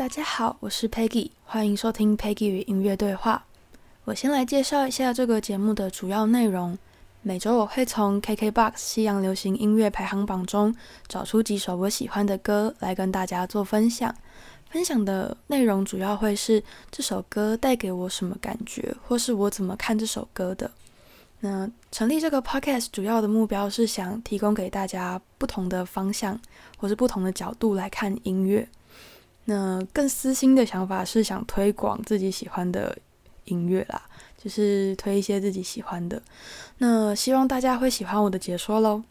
大家好，我是 Peggy，欢迎收听 Peggy 与音乐对话。我先来介绍一下这个节目的主要内容。每周我会从 KKBOX 西洋流行音乐排行榜中找出几首我喜欢的歌来跟大家做分享。分享的内容主要会是这首歌带给我什么感觉，或是我怎么看这首歌的。那成立这个 podcast 主要的目标是想提供给大家不同的方向，或是不同的角度来看音乐。那更私心的想法是想推广自己喜欢的音乐啦，就是推一些自己喜欢的。那希望大家会喜欢我的解说喽。